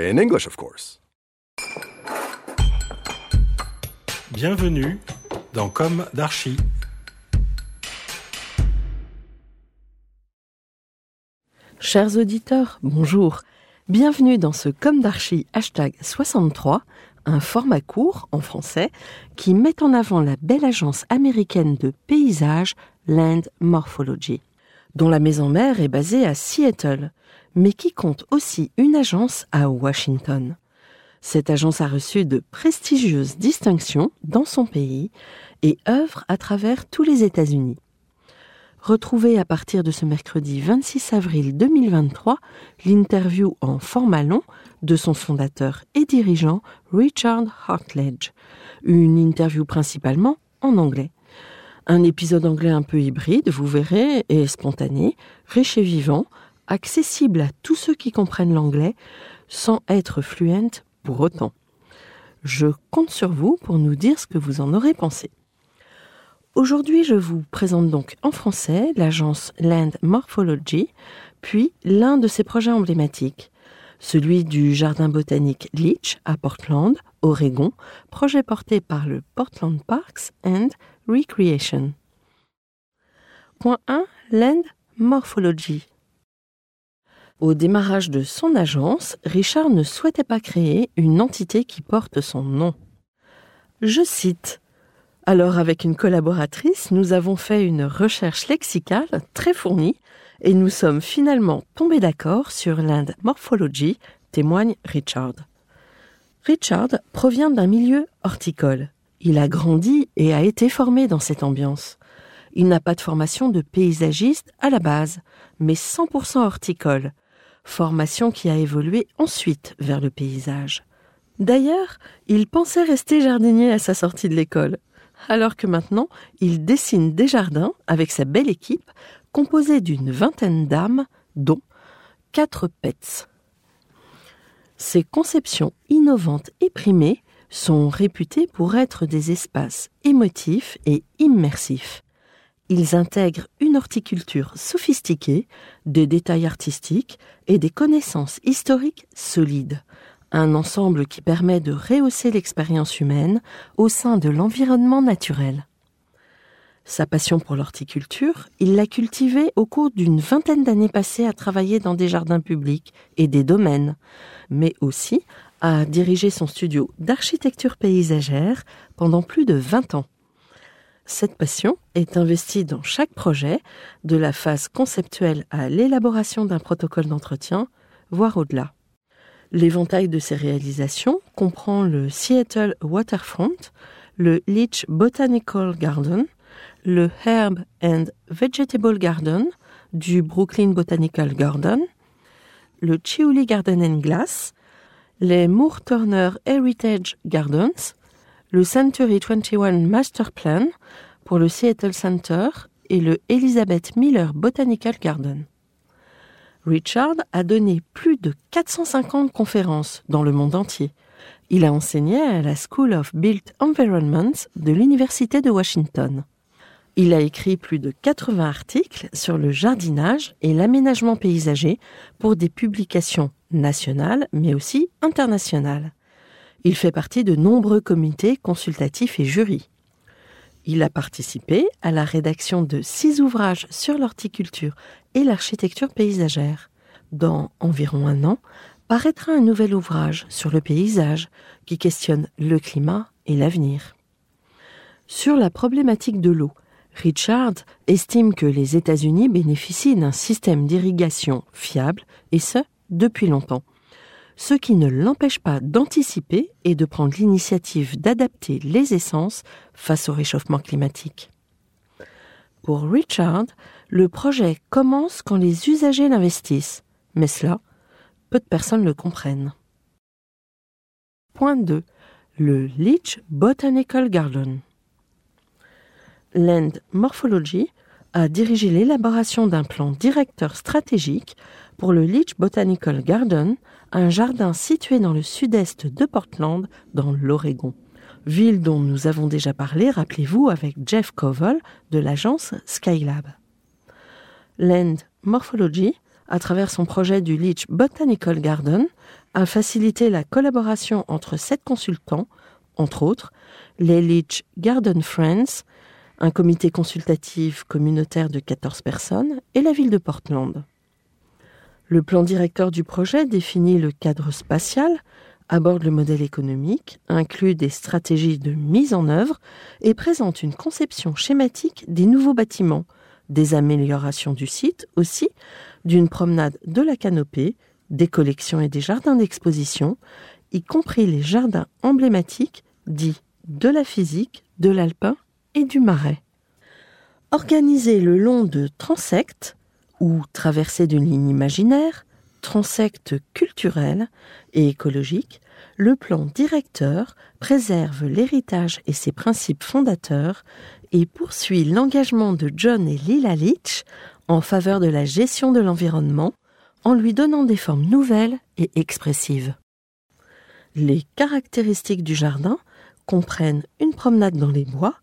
In English, of course. Bienvenue dans Comme d'Archi. Chers auditeurs, bonjour. Bienvenue dans ce Comme d'Archi hashtag 63, un format court en français qui met en avant la belle agence américaine de paysage Land Morphology, dont la maison mère est basée à Seattle, mais qui compte aussi une agence à Washington. Cette agence a reçu de prestigieuses distinctions dans son pays et œuvre à travers tous les États-Unis. Retrouvez à partir de ce mercredi 26 avril 2023 l'interview en format long de son fondateur et dirigeant Richard Hartledge. Une interview principalement en anglais. Un épisode anglais un peu hybride, vous verrez, et spontané, riche et vivant, accessible à tous ceux qui comprennent l'anglais sans être fluent pour autant. Je compte sur vous pour nous dire ce que vous en aurez pensé. Aujourd'hui, je vous présente donc en français l'agence Land Morphology, puis l'un de ses projets emblématiques, celui du jardin botanique Leach à Portland, Oregon, projet porté par le Portland Parks and Recreation. Point 1. Land Morphology. Au démarrage de son agence, Richard ne souhaitait pas créer une entité qui porte son nom. Je cite alors avec une collaboratrice, nous avons fait une recherche lexicale très fournie et nous sommes finalement tombés d'accord sur l'Inde Morphology, témoigne Richard. Richard provient d'un milieu horticole. Il a grandi et a été formé dans cette ambiance. Il n'a pas de formation de paysagiste à la base, mais 100% horticole, formation qui a évolué ensuite vers le paysage. D'ailleurs, il pensait rester jardinier à sa sortie de l'école alors que maintenant il dessine des jardins avec sa belle équipe composée d'une vingtaine d'âmes, dont quatre pets. Ces conceptions innovantes et primées sont réputées pour être des espaces émotifs et immersifs. Ils intègrent une horticulture sophistiquée, des détails artistiques et des connaissances historiques solides un ensemble qui permet de rehausser l'expérience humaine au sein de l'environnement naturel. Sa passion pour l'horticulture, il l'a cultivée au cours d'une vingtaine d'années passées à travailler dans des jardins publics et des domaines, mais aussi à diriger son studio d'architecture paysagère pendant plus de 20 ans. Cette passion est investie dans chaque projet, de la phase conceptuelle à l'élaboration d'un protocole d'entretien, voire au-delà. L'éventail de ses réalisations comprend le Seattle Waterfront, le Leach Botanical Garden, le Herb and Vegetable Garden du Brooklyn Botanical Garden, le Chiuli Garden and Glass, les Moore Turner Heritage Gardens, le Century 21 Master Plan pour le Seattle Center et le Elizabeth Miller Botanical Garden. Richard a donné plus de 450 conférences dans le monde entier. Il a enseigné à la School of Built Environments de l'Université de Washington. Il a écrit plus de 80 articles sur le jardinage et l'aménagement paysager pour des publications nationales mais aussi internationales. Il fait partie de nombreux comités consultatifs et jurys. Il a participé à la rédaction de six ouvrages sur l'horticulture et l'architecture paysagère, Dans environ un an, paraîtra un nouvel ouvrage sur le paysage qui questionne le climat et l'avenir. Sur la problématique de l'eau, Richard estime que les États-Unis bénéficient d'un système d'irrigation fiable, et ce, depuis longtemps, ce qui ne l'empêche pas d'anticiper et de prendre l'initiative d'adapter les essences face au réchauffement climatique. Pour Richard, le projet commence quand les usagers l'investissent, mais cela, peu de personnes le comprennent. Point 2. Le Leech Botanical Garden. Land Morphology a dirigé l'élaboration d'un plan directeur stratégique pour le Leech Botanical Garden, un jardin situé dans le sud-est de Portland, dans l'Oregon. Ville dont nous avons déjà parlé, rappelez-vous, avec Jeff Covell de l'agence Skylab. Land Morphology, à travers son projet du Leech Botanical Garden, a facilité la collaboration entre sept consultants, entre autres les Leech Garden Friends, un comité consultatif communautaire de 14 personnes, et la ville de Portland. Le plan directeur du projet définit le cadre spatial, aborde le modèle économique, inclut des stratégies de mise en œuvre et présente une conception schématique des nouveaux bâtiments, des améliorations du site aussi, d'une promenade de la canopée, des collections et des jardins d'exposition, y compris les jardins emblématiques dits de la physique, de l'alpin et du marais. Organisé le long de transects, ou traversé d'une ligne imaginaire, transects culturels et écologiques, le plan directeur préserve l'héritage et ses principes fondateurs et poursuit l'engagement de John et Lila Leach en faveur de la gestion de l'environnement en lui donnant des formes nouvelles et expressives. Les caractéristiques du jardin comprennent une promenade dans les bois,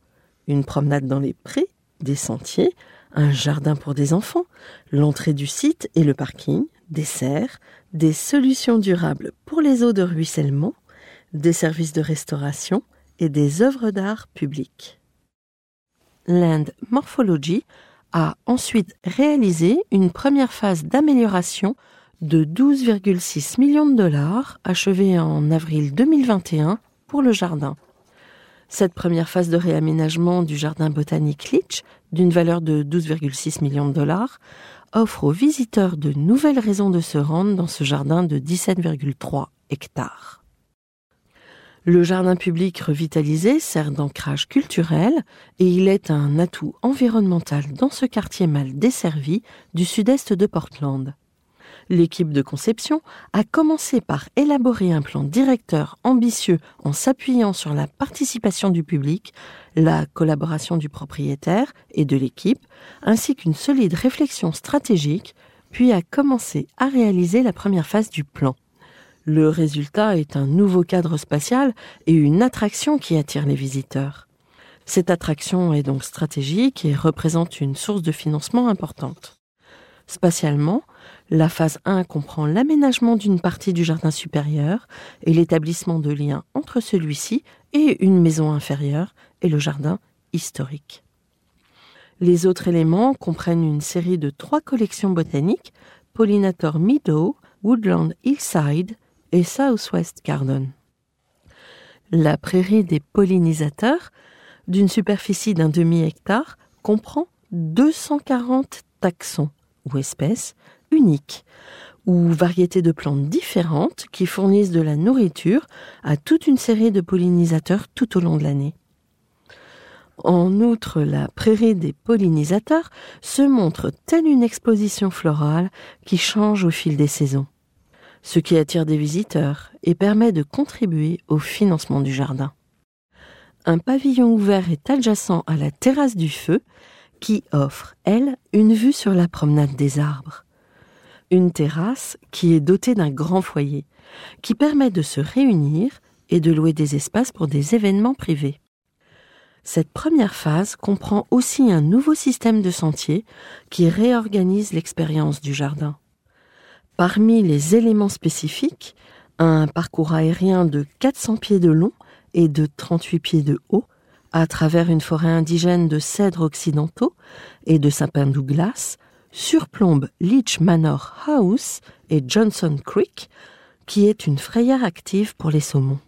une promenade dans les prés, des sentiers, un jardin pour des enfants, l'entrée du site et le parking, des serres, des solutions durables pour les eaux de ruissellement, des services de restauration et des œuvres d'art publiques. Land Morphology a ensuite réalisé une première phase d'amélioration de 12,6 millions de dollars achevée en avril 2021 pour le jardin. Cette première phase de réaménagement du jardin botanique Litch, d'une valeur de 12,6 millions de dollars, offre aux visiteurs de nouvelles raisons de se rendre dans ce jardin de 17,3 hectares. Le jardin public revitalisé sert d'ancrage culturel et il est un atout environnemental dans ce quartier mal desservi du sud-est de Portland. L'équipe de conception a commencé par élaborer un plan directeur ambitieux en s'appuyant sur la participation du public, la collaboration du propriétaire et de l'équipe, ainsi qu'une solide réflexion stratégique, puis a commencé à réaliser la première phase du plan. Le résultat est un nouveau cadre spatial et une attraction qui attire les visiteurs. Cette attraction est donc stratégique et représente une source de financement importante. Spatialement, la phase 1 comprend l'aménagement d'une partie du jardin supérieur et l'établissement de liens entre celui-ci et une maison inférieure et le jardin historique. Les autres éléments comprennent une série de trois collections botaniques, Pollinator Meadow, Woodland Hillside et Southwest Garden. La prairie des pollinisateurs, d'une superficie d'un demi-hectare, comprend 240 taxons ou espèces ou variétés de plantes différentes qui fournissent de la nourriture à toute une série de pollinisateurs tout au long de l'année. En outre, la prairie des pollinisateurs se montre telle une exposition florale qui change au fil des saisons, ce qui attire des visiteurs et permet de contribuer au financement du jardin. Un pavillon ouvert est adjacent à la terrasse du feu qui offre, elle, une vue sur la promenade des arbres. Une terrasse qui est dotée d'un grand foyer, qui permet de se réunir et de louer des espaces pour des événements privés. Cette première phase comprend aussi un nouveau système de sentiers qui réorganise l'expérience du jardin. Parmi les éléments spécifiques, un parcours aérien de 400 pieds de long et de 38 pieds de haut à travers une forêt indigène de cèdres occidentaux et de sapins Douglas, surplombe Leech Manor House et Johnson Creek, qui est une frayère active pour les saumons.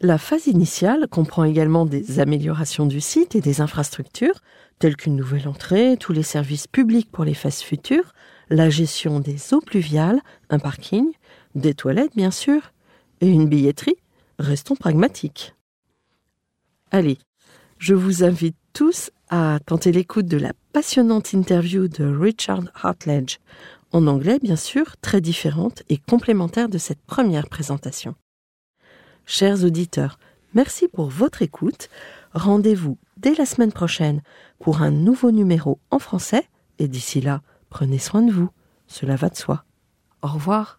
La phase initiale comprend également des améliorations du site et des infrastructures, telles qu'une nouvelle entrée, tous les services publics pour les phases futures, la gestion des eaux pluviales, un parking, des toilettes bien sûr, et une billetterie. Restons pragmatiques. Allez, je vous invite tous à tenter l'écoute de la passionnante interview de Richard Hartledge, en anglais bien sûr, très différente et complémentaire de cette première présentation. Chers auditeurs, merci pour votre écoute. Rendez-vous dès la semaine prochaine pour un nouveau numéro en français et d'ici là, prenez soin de vous. Cela va de soi. Au revoir.